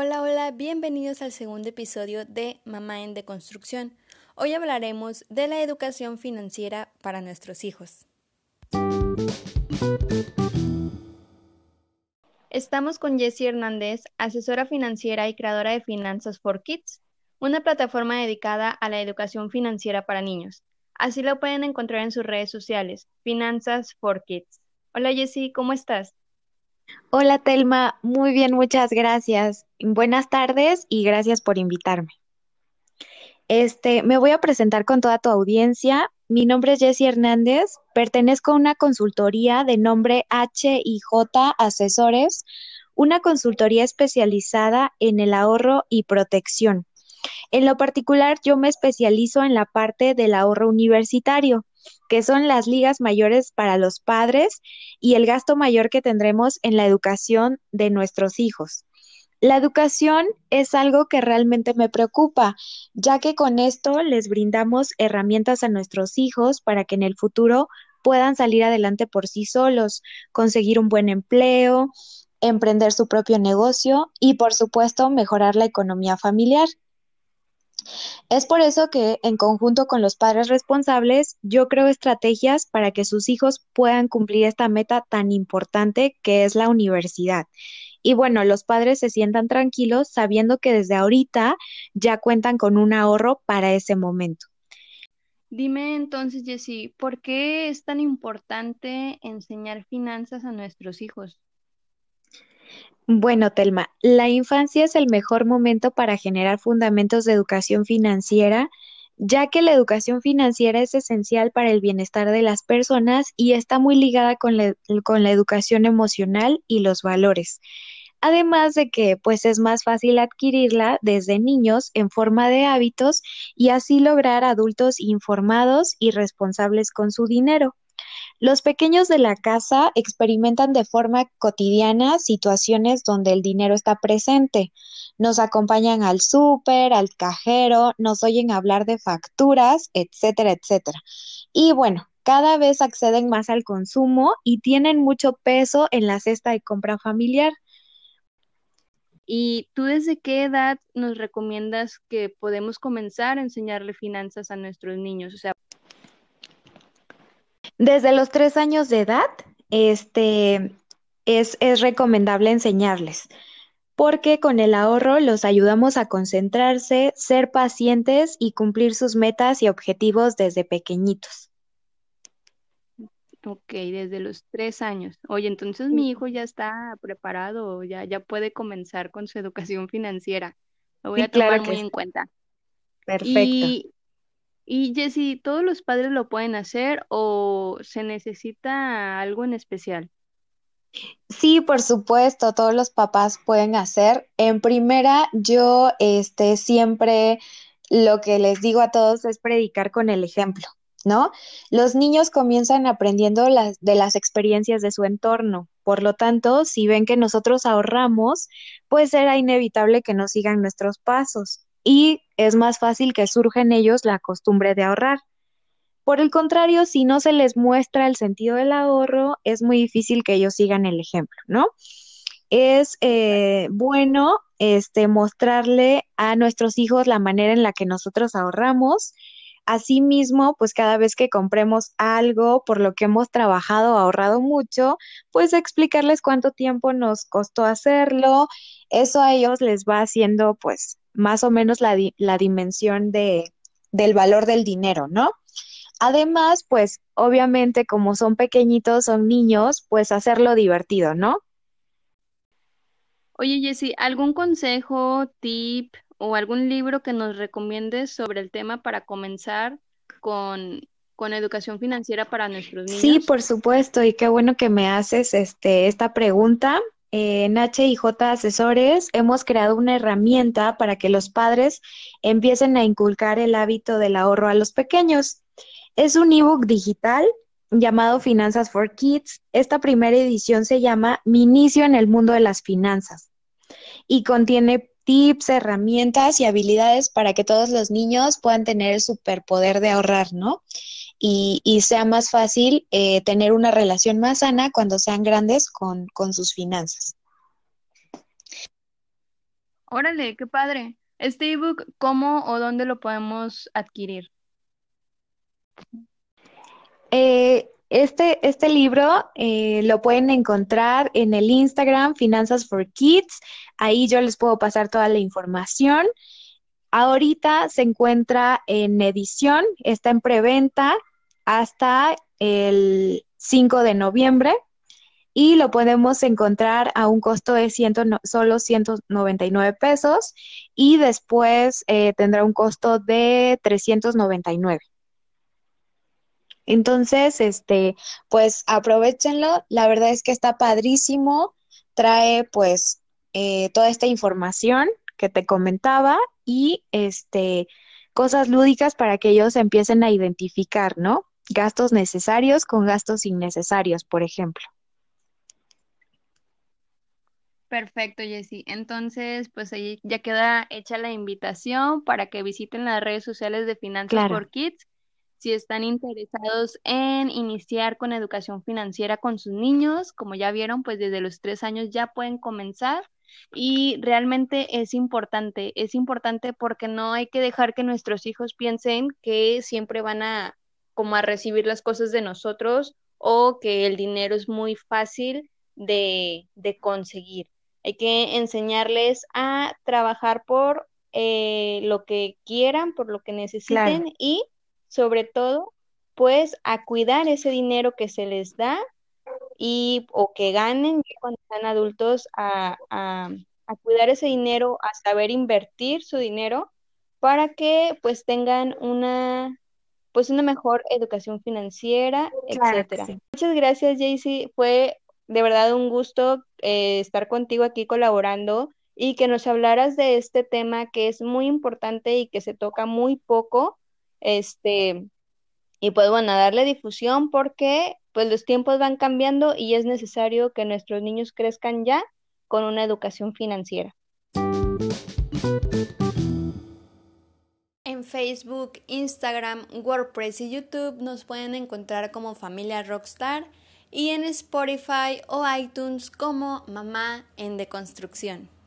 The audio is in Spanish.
Hola, hola, bienvenidos al segundo episodio de Mamá en Deconstrucción. Hoy hablaremos de la educación financiera para nuestros hijos. Estamos con Jessie Hernández, asesora financiera y creadora de Finanzas for Kids, una plataforma dedicada a la educación financiera para niños. Así lo pueden encontrar en sus redes sociales, Finanzas for Kids. Hola Jessie, ¿cómo estás? Hola Telma, muy bien, muchas gracias. Buenas tardes y gracias por invitarme. Este, me voy a presentar con toda tu audiencia. Mi nombre es Jessie Hernández, pertenezco a una consultoría de nombre H y J Asesores, una consultoría especializada en el ahorro y protección. En lo particular, yo me especializo en la parte del ahorro universitario que son las ligas mayores para los padres y el gasto mayor que tendremos en la educación de nuestros hijos. La educación es algo que realmente me preocupa, ya que con esto les brindamos herramientas a nuestros hijos para que en el futuro puedan salir adelante por sí solos, conseguir un buen empleo, emprender su propio negocio y, por supuesto, mejorar la economía familiar. Es por eso que, en conjunto con los padres responsables, yo creo estrategias para que sus hijos puedan cumplir esta meta tan importante que es la universidad. Y bueno, los padres se sientan tranquilos sabiendo que desde ahorita ya cuentan con un ahorro para ese momento. Dime entonces, Jessie, ¿por qué es tan importante enseñar finanzas a nuestros hijos? Bueno, Telma, la infancia es el mejor momento para generar fundamentos de educación financiera, ya que la educación financiera es esencial para el bienestar de las personas y está muy ligada con la, con la educación emocional y los valores. Además de que pues es más fácil adquirirla desde niños en forma de hábitos y así lograr adultos informados y responsables con su dinero. Los pequeños de la casa experimentan de forma cotidiana situaciones donde el dinero está presente. Nos acompañan al súper, al cajero, nos oyen hablar de facturas, etcétera, etcétera. Y bueno, cada vez acceden más al consumo y tienen mucho peso en la cesta de compra familiar. ¿Y tú desde qué edad nos recomiendas que podemos comenzar a enseñarle finanzas a nuestros niños? O sea, desde los tres años de edad, este, es, es recomendable enseñarles, porque con el ahorro los ayudamos a concentrarse, ser pacientes y cumplir sus metas y objetivos desde pequeñitos. Ok, desde los tres años. Oye, entonces mi hijo ya está preparado, ya, ya puede comenzar con su educación financiera. Lo voy a tomar muy en cuenta. Perfecto. Y Jessy, ¿todos los padres lo pueden hacer o se necesita algo en especial? Sí, por supuesto, todos los papás pueden hacer. En primera, yo este siempre lo que les digo a todos es predicar con el ejemplo, ¿no? Los niños comienzan aprendiendo las, de las experiencias de su entorno. Por lo tanto, si ven que nosotros ahorramos, pues será inevitable que nos sigan nuestros pasos y es más fácil que surja en ellos la costumbre de ahorrar. Por el contrario, si no se les muestra el sentido del ahorro, es muy difícil que ellos sigan el ejemplo, ¿no? Es eh, bueno este, mostrarle a nuestros hijos la manera en la que nosotros ahorramos. Asimismo, pues cada vez que compremos algo por lo que hemos trabajado, ahorrado mucho, pues explicarles cuánto tiempo nos costó hacerlo. Eso a ellos les va haciendo pues más o menos la, la dimensión de, del valor del dinero, ¿no? Además, pues obviamente como son pequeñitos, son niños, pues hacerlo divertido, ¿no? Oye, Jessy, ¿algún consejo, tip o algún libro que nos recomiendes sobre el tema para comenzar con, con educación financiera para nuestros niños? Sí, por supuesto, y qué bueno que me haces este, esta pregunta en HIJ Asesores hemos creado una herramienta para que los padres empiecen a inculcar el hábito del ahorro a los pequeños. Es un ebook digital llamado Finanzas for Kids. Esta primera edición se llama Mi inicio en el mundo de las finanzas y contiene tips, herramientas y habilidades para que todos los niños puedan tener el superpoder de ahorrar, ¿no? Y, sea más fácil eh, tener una relación más sana cuando sean grandes con, sus finanzas. Órale, qué padre. Este ebook, ¿cómo o dónde lo podemos adquirir? Eh, este, este libro eh, lo pueden encontrar en el Instagram Finanzas for Kids. Ahí yo les puedo pasar toda la información. Ahorita se encuentra en edición, está en preventa hasta el 5 de noviembre y lo podemos encontrar a un costo de ciento, solo 199 pesos y después eh, tendrá un costo de 399. Entonces, este, pues aprovechenlo. La verdad es que está padrísimo. Trae pues eh, toda esta información que te comentaba y este cosas lúdicas para que ellos empiecen a identificar, ¿no? Gastos necesarios con gastos innecesarios, por ejemplo. Perfecto, Jessy. Entonces, pues ahí ya queda hecha la invitación para que visiten las redes sociales de Finanzas for Kids si están interesados en iniciar con educación financiera con sus niños, como ya vieron, pues desde los tres años ya pueden comenzar y realmente es importante, es importante porque no hay que dejar que nuestros hijos piensen que siempre van a como a recibir las cosas de nosotros o que el dinero es muy fácil de, de conseguir. Hay que enseñarles a trabajar por eh, lo que quieran, por lo que necesiten y sobre todo, pues a cuidar ese dinero que se les da y o que ganen cuando sean adultos a, a, cuidar ese dinero, a saber invertir su dinero para que pues tengan una pues una mejor educación financiera, etcétera. Muchas gracias, Jaycee. Fue de verdad un gusto eh, estar contigo aquí colaborando y que nos hablaras de este tema que es muy importante y que se toca muy poco este, y pues bueno, darle difusión porque pues los tiempos van cambiando y es necesario que nuestros niños crezcan ya con una educación financiera. Facebook, Instagram, WordPress y YouTube nos pueden encontrar como Familia Rockstar y en Spotify o iTunes como Mamá en Deconstrucción.